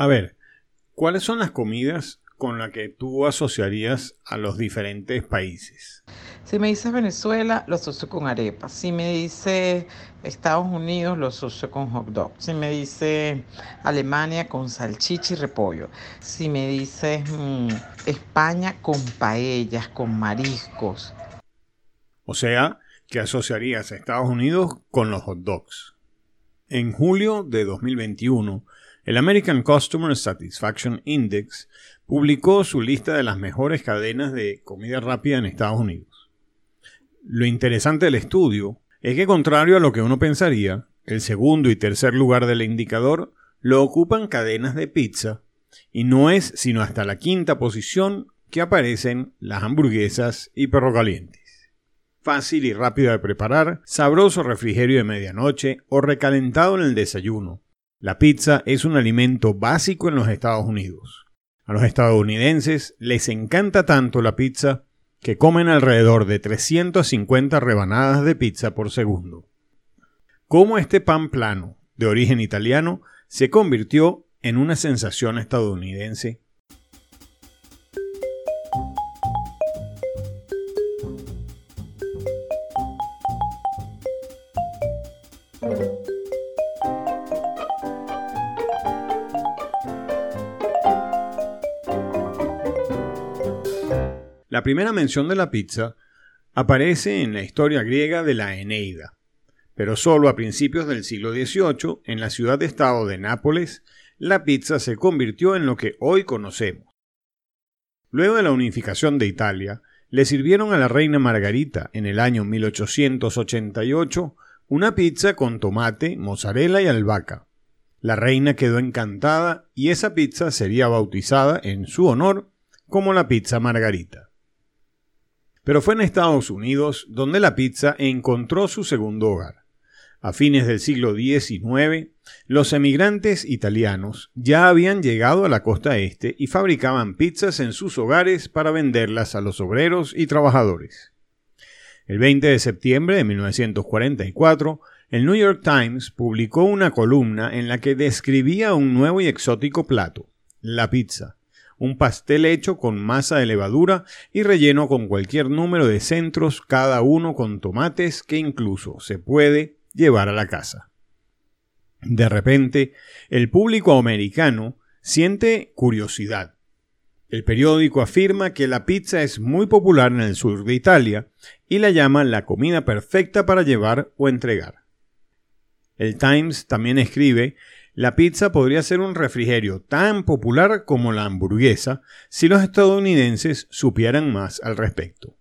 A ver, ¿cuáles son las comidas con las que tú asociarías a los diferentes países? Si me dices Venezuela, lo asocio con arepas. Si me dices Estados Unidos, lo asocio con hot dog. Si me dices Alemania, con salchicha y repollo. Si me dices mm, España, con paellas, con mariscos. O sea, que asociarías a Estados Unidos con los hot dogs. En julio de 2021, el American Customer Satisfaction Index publicó su lista de las mejores cadenas de comida rápida en Estados Unidos. Lo interesante del estudio es que contrario a lo que uno pensaría, el segundo y tercer lugar del indicador lo ocupan cadenas de pizza y no es sino hasta la quinta posición que aparecen las hamburguesas y perro calientes. Fácil y rápido de preparar, sabroso refrigerio de medianoche o recalentado en el desayuno. La pizza es un alimento básico en los Estados Unidos. A los estadounidenses les encanta tanto la pizza que comen alrededor de 350 rebanadas de pizza por segundo. ¿Cómo este pan plano, de origen italiano, se convirtió en una sensación estadounidense? La primera mención de la pizza aparece en la historia griega de la Eneida, pero solo a principios del siglo XVIII, en la ciudad-estado de Nápoles, la pizza se convirtió en lo que hoy conocemos. Luego de la unificación de Italia, le sirvieron a la reina Margarita en el año 1888 una pizza con tomate, mozzarella y albahaca. La reina quedó encantada y esa pizza sería bautizada en su honor como la pizza Margarita. Pero fue en Estados Unidos donde la pizza encontró su segundo hogar. A fines del siglo XIX, los emigrantes italianos ya habían llegado a la costa este y fabricaban pizzas en sus hogares para venderlas a los obreros y trabajadores. El 20 de septiembre de 1944, el New York Times publicó una columna en la que describía un nuevo y exótico plato, la pizza, un pastel hecho con masa de levadura y relleno con cualquier número de centros, cada uno con tomates que incluso se puede llevar a la casa. De repente, el público americano siente curiosidad. El periódico afirma que la pizza es muy popular en el sur de Italia y la llama la comida perfecta para llevar o entregar. El Times también escribe la pizza podría ser un refrigerio tan popular como la hamburguesa si los estadounidenses supieran más al respecto.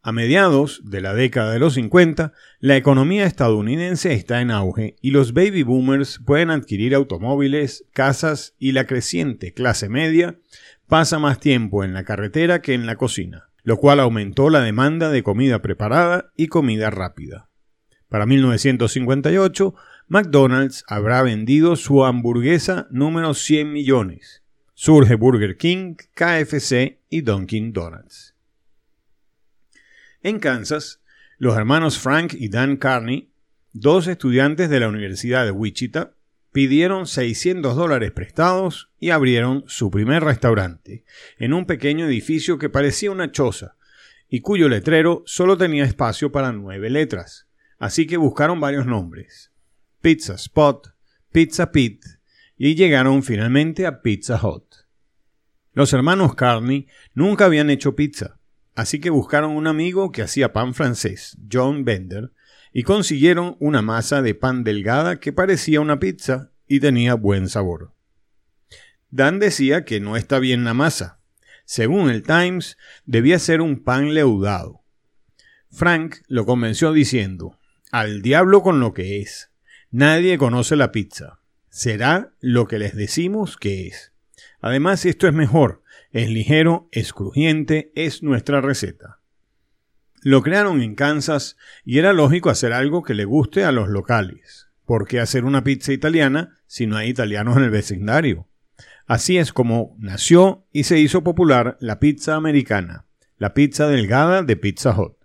A mediados de la década de los 50, la economía estadounidense está en auge y los baby boomers pueden adquirir automóviles, casas y la creciente clase media pasa más tiempo en la carretera que en la cocina, lo cual aumentó la demanda de comida preparada y comida rápida. Para 1958, McDonald's habrá vendido su hamburguesa número 100 millones. Surge Burger King, KFC y Dunkin' Donuts. En Kansas, los hermanos Frank y Dan Carney, dos estudiantes de la Universidad de Wichita, pidieron 600 dólares prestados y abrieron su primer restaurante, en un pequeño edificio que parecía una choza, y cuyo letrero solo tenía espacio para nueve letras. Así que buscaron varios nombres. Pizza Spot, Pizza Pit y llegaron finalmente a Pizza Hut. Los hermanos Carney nunca habían hecho pizza, así que buscaron un amigo que hacía pan francés, John Bender, y consiguieron una masa de pan delgada que parecía una pizza y tenía buen sabor. Dan decía que no está bien la masa. Según el Times, debía ser un pan leudado. Frank lo convenció diciendo, al diablo con lo que es. Nadie conoce la pizza. Será lo que les decimos que es. Además, esto es mejor. Es ligero, es crujiente, es nuestra receta. Lo crearon en Kansas y era lógico hacer algo que le guste a los locales. ¿Por qué hacer una pizza italiana si no hay italianos en el vecindario? Así es como nació y se hizo popular la pizza americana, la pizza delgada de Pizza Hut.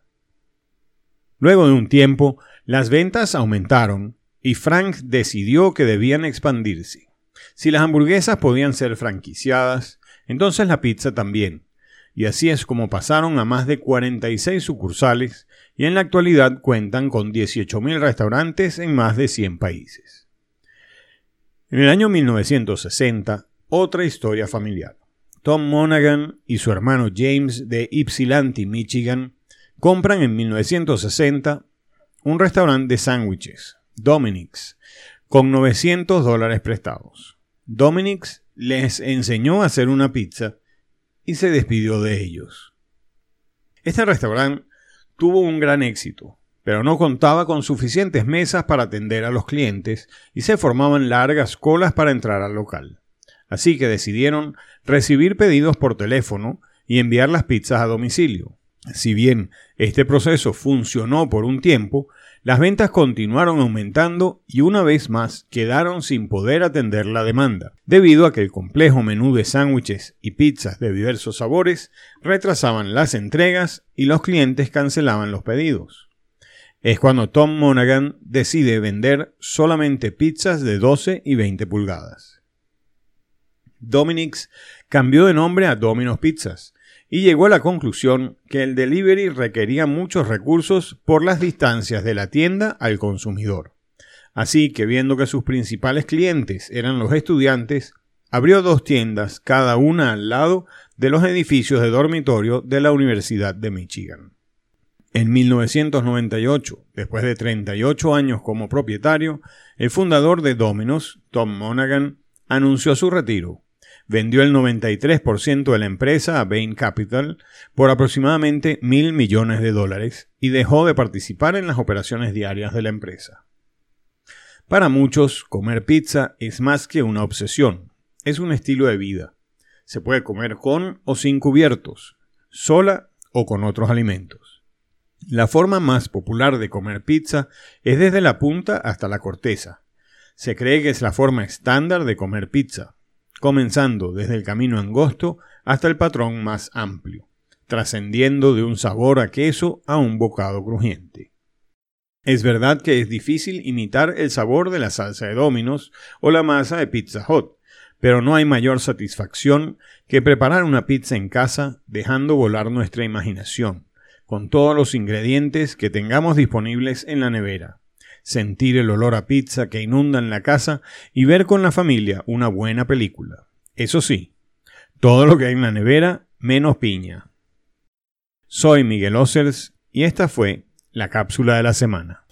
Luego de un tiempo, las ventas aumentaron y Frank decidió que debían expandirse. Si las hamburguesas podían ser franquiciadas, entonces la pizza también. Y así es como pasaron a más de 46 sucursales y en la actualidad cuentan con 18.000 restaurantes en más de 100 países. En el año 1960, otra historia familiar. Tom Monaghan y su hermano James de Ypsilanti, Michigan, compran en 1960 un restaurante de sándwiches, Dominic's, con 900 dólares prestados. Dominic's les enseñó a hacer una pizza y se despidió de ellos. Este restaurante tuvo un gran éxito, pero no contaba con suficientes mesas para atender a los clientes y se formaban largas colas para entrar al local. Así que decidieron recibir pedidos por teléfono y enviar las pizzas a domicilio. Si bien este proceso funcionó por un tiempo, las ventas continuaron aumentando y una vez más quedaron sin poder atender la demanda, debido a que el complejo menú de sándwiches y pizzas de diversos sabores retrasaban las entregas y los clientes cancelaban los pedidos. Es cuando Tom Monaghan decide vender solamente pizzas de 12 y 20 pulgadas. Dominic's cambió de nombre a Domino's Pizzas y llegó a la conclusión que el delivery requería muchos recursos por las distancias de la tienda al consumidor. Así que viendo que sus principales clientes eran los estudiantes, abrió dos tiendas, cada una al lado de los edificios de dormitorio de la Universidad de Michigan. En 1998, después de 38 años como propietario, el fundador de Domino's, Tom Monaghan, anunció su retiro vendió el 93% de la empresa a Bain Capital por aproximadamente mil millones de dólares y dejó de participar en las operaciones diarias de la empresa. Para muchos, comer pizza es más que una obsesión, es un estilo de vida. Se puede comer con o sin cubiertos, sola o con otros alimentos. La forma más popular de comer pizza es desde la punta hasta la corteza. Se cree que es la forma estándar de comer pizza, comenzando desde el camino angosto hasta el patrón más amplio, trascendiendo de un sabor a queso a un bocado crujiente. Es verdad que es difícil imitar el sabor de la salsa de Domino's o la masa de Pizza Hut, pero no hay mayor satisfacción que preparar una pizza en casa dejando volar nuestra imaginación, con todos los ingredientes que tengamos disponibles en la nevera sentir el olor a pizza que inunda en la casa y ver con la familia una buena película. Eso sí, todo lo que hay en la nevera menos piña. Soy Miguel Ossers y esta fue la cápsula de la semana.